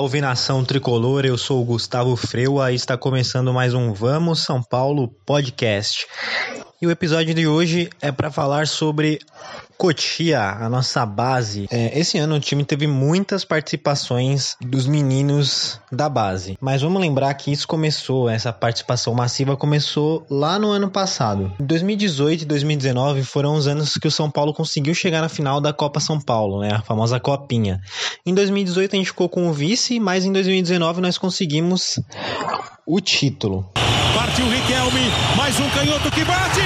Salve nação tricolor, eu sou o Gustavo Freua e está começando mais um Vamos São Paulo podcast. E o episódio de hoje é para falar sobre Cotia, a nossa base. É, esse ano o time teve muitas participações dos meninos da base. Mas vamos lembrar que isso começou, essa participação massiva começou lá no ano passado. 2018 e 2019 foram os anos que o São Paulo conseguiu chegar na final da Copa São Paulo, né? A famosa Copinha. Em 2018 a gente ficou com o vice, mas em 2019 nós conseguimos o título. Partiu Riquelme, mais um canhoto que bate.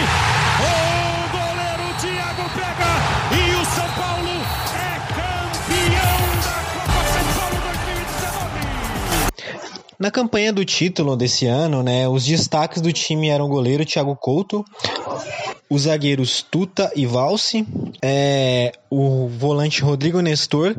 O goleiro Thiago pega e o São Paulo é campeão da Copa São Paulo 2019. Na campanha do título desse ano, né, os destaques do time eram o goleiro Thiago Couto, os zagueiros Tuta e Valse, é, o volante Rodrigo Nestor,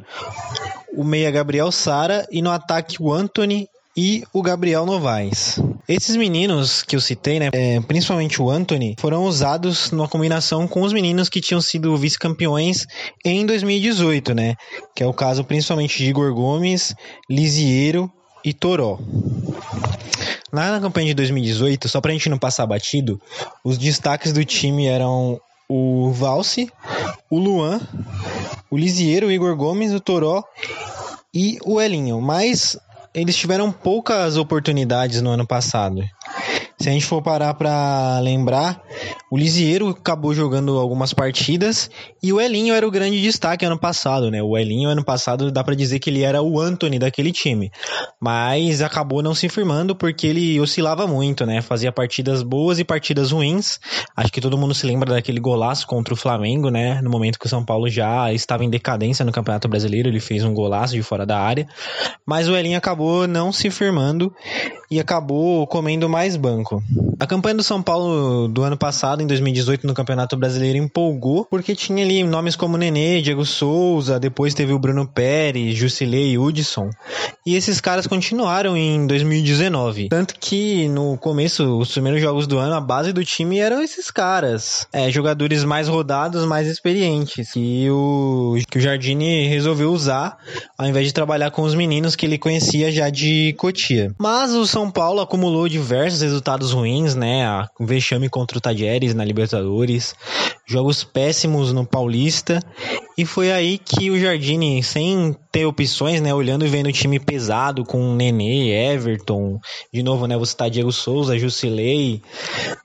o meia Gabriel Sara e no ataque o Anthony e o Gabriel Novaes. Esses meninos que eu citei, né, é, principalmente o Anthony, foram usados numa combinação com os meninos que tinham sido vice-campeões em 2018, né? Que é o caso principalmente de Igor Gomes, Lisiero e Toró. Lá na campanha de 2018, só pra gente não passar batido, os destaques do time eram o Valse, o Luan, o Lisiero, o Igor Gomes, o Toró e o Elinho. Mas eles tiveram poucas oportunidades no ano passado. Se a gente for parar para lembrar, o Lisieiro acabou jogando algumas partidas e o Elinho era o grande destaque ano passado, né? O Elinho ano passado dá para dizer que ele era o Anthony daquele time, mas acabou não se firmando porque ele oscilava muito, né? Fazia partidas boas e partidas ruins. Acho que todo mundo se lembra daquele golaço contra o Flamengo, né? No momento que o São Paulo já estava em decadência no Campeonato Brasileiro, ele fez um golaço de fora da área, mas o Elinho acabou não se firmando e acabou comendo mais banco. A campanha do São Paulo do ano passado, em 2018, no Campeonato Brasileiro, empolgou porque tinha ali nomes como Nenê, Diego Souza, depois teve o Bruno Pérez, Jusilei e Hudson. E esses caras continuaram em 2019. Tanto que no começo, os primeiros jogos do ano, a base do time eram esses caras. É, jogadores mais rodados, mais experientes. E o, que o Jardine resolveu usar, ao invés de trabalhar com os meninos que ele conhecia já de Cotia. Mas o São Paulo acumulou diversos resultados ruins, né? A vexame contra o Na Libertadores, jogos péssimos no Paulista, e foi aí que o Jardine, sem ter opções, né, olhando e vendo o time pesado com Nenê, Everton, de novo, né, você tá Diego Souza, Jusilei,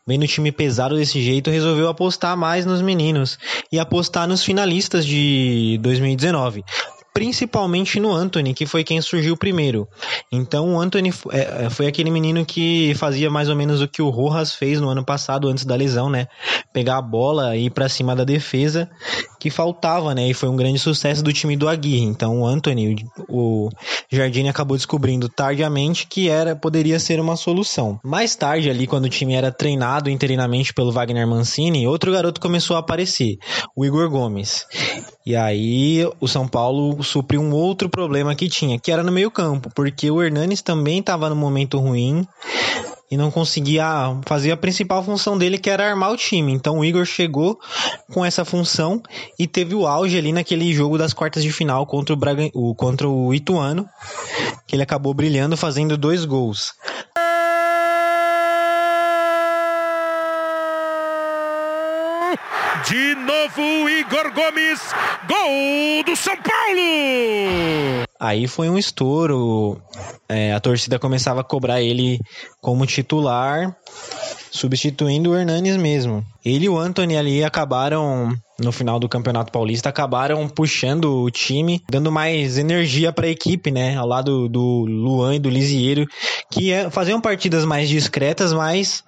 vendo o time pesado desse jeito, resolveu apostar mais nos meninos e apostar nos finalistas de 2019 principalmente no Anthony, que foi quem surgiu primeiro. Então o Anthony é, foi aquele menino que fazia mais ou menos o que o Rojas fez no ano passado, antes da lesão, né? Pegar a bola e ir pra cima da defesa, que faltava, né? E foi um grande sucesso do time do Aguirre. Então o Anthony, o Jardine acabou descobrindo tardiamente que era poderia ser uma solução. Mais tarde ali, quando o time era treinado interinamente pelo Wagner Mancini, outro garoto começou a aparecer, o Igor Gomes. E aí o São Paulo supriu um outro problema que tinha, que era no meio campo, porque o Hernanes também estava no momento ruim e não conseguia fazer a principal função dele, que era armar o time. Então o Igor chegou com essa função e teve o auge ali naquele jogo das quartas de final contra o, contra o Ituano, que ele acabou brilhando fazendo dois gols. De novo, Igor Gomes, gol do São Paulo! Aí foi um estouro. É, a torcida começava a cobrar ele como titular, substituindo o Hernanes mesmo. Ele e o Anthony ali acabaram no final do Campeonato Paulista acabaram puxando o time, dando mais energia para a equipe, né? Ao lado do Luan e do Lisieiro, que é, faziam partidas mais discretas, mas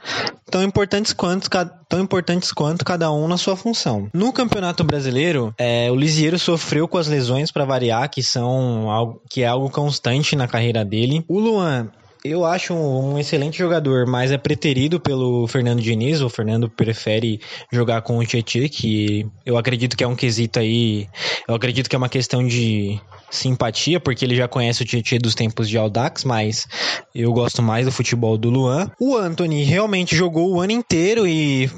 tão importantes quanto tão importantes quanto cada um na sua função. No Campeonato Brasileiro, é, o Lisieiro sofreu com as lesões para variar, que são algo, que é algo constante na carreira dele. O Luan eu acho um, excelente jogador, mas é preterido pelo Fernando Diniz. O Fernando prefere jogar com o Tietchan, que eu acredito que é um quesito aí. Eu acredito que é uma questão de simpatia, porque ele já conhece o Tietchan dos tempos de Audax, mas eu gosto mais do futebol do Luan. O Anthony realmente jogou o ano inteiro e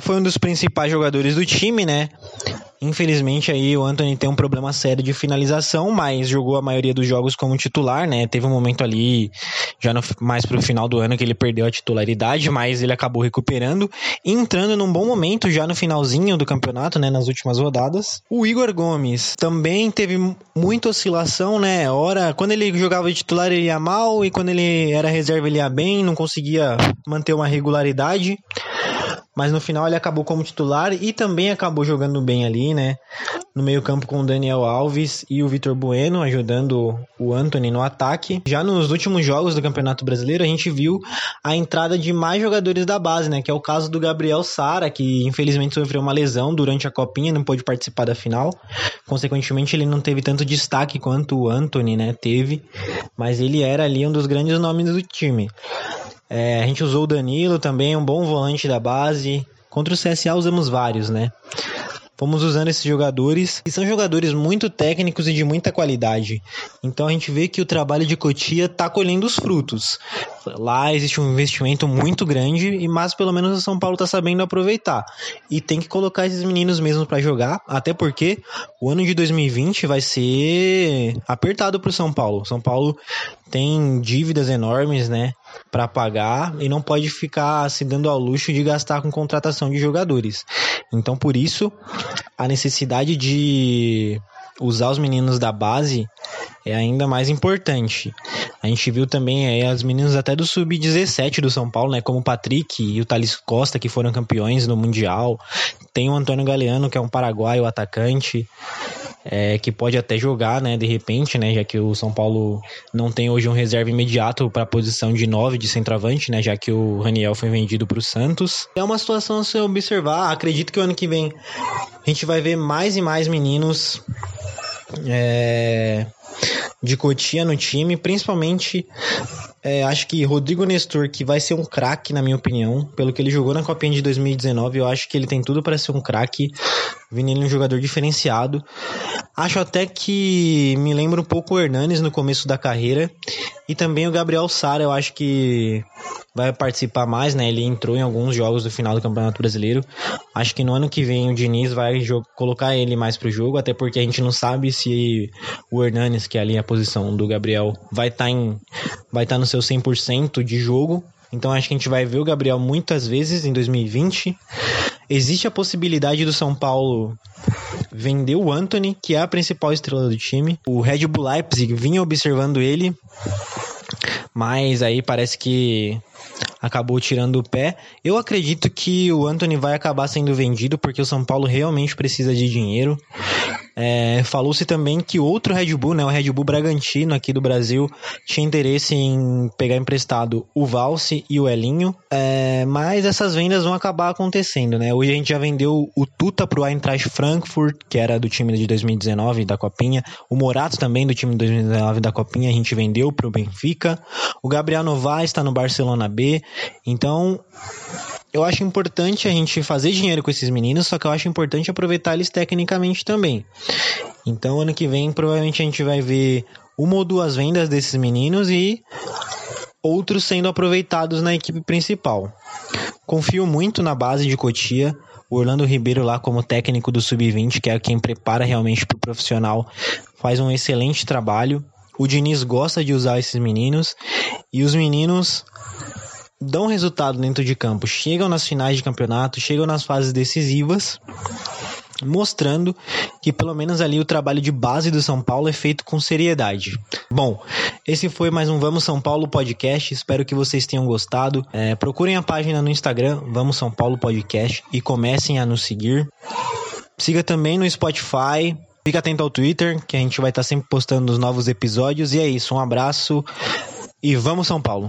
foi um dos principais jogadores do time, né? Infelizmente aí o Anthony tem um problema sério de finalização, mas jogou a maioria dos jogos como titular, né? Teve um momento ali já no, mais pro final do ano que ele perdeu a titularidade, mas ele acabou recuperando entrando num bom momento já no finalzinho do campeonato, né, nas últimas rodadas. O Igor Gomes também teve muita oscilação, né? Ora, quando ele jogava de titular ele ia mal e quando ele era reserva ele ia bem, não conseguia manter uma regularidade mas no final ele acabou como titular e também acabou jogando bem ali, né? No meio-campo com o Daniel Alves e o Vitor Bueno ajudando o Anthony no ataque. Já nos últimos jogos do Campeonato Brasileiro, a gente viu a entrada de mais jogadores da base, né? Que é o caso do Gabriel Sara, que infelizmente sofreu uma lesão durante a copinha, não pôde participar da final. Consequentemente, ele não teve tanto destaque quanto o Anthony, né? Teve, mas ele era ali um dos grandes nomes do time. É, a gente usou o Danilo também, um bom volante da base. Contra o CSA usamos vários, né? Fomos usando esses jogadores e são jogadores muito técnicos e de muita qualidade. Então a gente vê que o trabalho de Cotia está colhendo os frutos. Lá existe um investimento muito grande, mas pelo menos o São Paulo está sabendo aproveitar. E tem que colocar esses meninos mesmo para jogar, até porque o ano de 2020 vai ser apertado para o São Paulo. São Paulo tem dívidas enormes, né? Para pagar e não pode ficar se dando ao luxo de gastar com contratação de jogadores. Então, por isso, a necessidade de usar os meninos da base é ainda mais importante. A gente viu também aí as meninas até do sub-17 do São Paulo, né, como o Patrick e o Thales Costa que foram campeões no mundial. Tem o Antônio Galeano, que é um paraguaio atacante é, que pode até jogar, né, de repente, né, já que o São Paulo não tem hoje um reserva imediato para a posição de 9 de centroavante, né, já que o Raniel foi vendido para o Santos. É uma situação a se observar. Acredito que o ano que vem a gente vai ver mais e mais meninos é, de Cotia no time, principalmente é, acho que Rodrigo Nestor, que vai ser um craque, na minha opinião, pelo que ele jogou na Copinha de 2019, eu acho que ele tem tudo para ser um craque, vindo ele um jogador diferenciado. Acho até que me lembra um pouco o Hernanes no começo da carreira, e também o Gabriel Sara, eu acho que vai participar mais, né? Ele entrou em alguns jogos do final do Campeonato Brasileiro. Acho que no ano que vem o Diniz vai colocar ele mais pro jogo, até porque a gente não sabe se o Hernanes, que é ali a posição do Gabriel, vai estar tá em vai estar tá no seu 100% de jogo. Então acho que a gente vai ver o Gabriel muitas vezes em 2020. Existe a possibilidade do São Paulo vender o Anthony, que é a principal estrela do time. O Red Bull Leipzig vinha observando ele, mas aí parece que acabou tirando o pé. Eu acredito que o Anthony vai acabar sendo vendido porque o São Paulo realmente precisa de dinheiro. É, Falou-se também que outro Red Bull, né, o Red Bull Bragantino aqui do Brasil, tinha interesse em pegar emprestado o Valse e o Elinho, é, mas essas vendas vão acabar acontecendo, né? Hoje a gente já vendeu o Tuta pro Eintracht Frankfurt, que era do time de 2019 da Copinha, o Morato também do time de 2019 da Copinha, a gente vendeu pro Benfica, o Gabriel Novaes está no Barcelona B, então eu acho importante a gente fazer dinheiro com esses meninos, só que eu acho importante aproveitar eles tecnicamente também. Então, ano que vem, provavelmente a gente vai ver uma ou duas vendas desses meninos e outros sendo aproveitados na equipe principal. Confio muito na base de Cotia. O Orlando Ribeiro lá como técnico do Sub-20, que é quem prepara realmente para o profissional, faz um excelente trabalho. O Diniz gosta de usar esses meninos e os meninos dão resultado dentro de campo, chegam nas finais de campeonato, chegam nas fases decisivas, mostrando que pelo menos ali o trabalho de base do São Paulo é feito com seriedade. Bom, esse foi mais um Vamos São Paulo podcast. Espero que vocês tenham gostado. É, procurem a página no Instagram Vamos São Paulo Podcast e comecem a nos seguir. Siga também no Spotify. Fique atento ao Twitter, que a gente vai estar sempre postando os novos episódios. E é isso, um abraço e vamos São Paulo!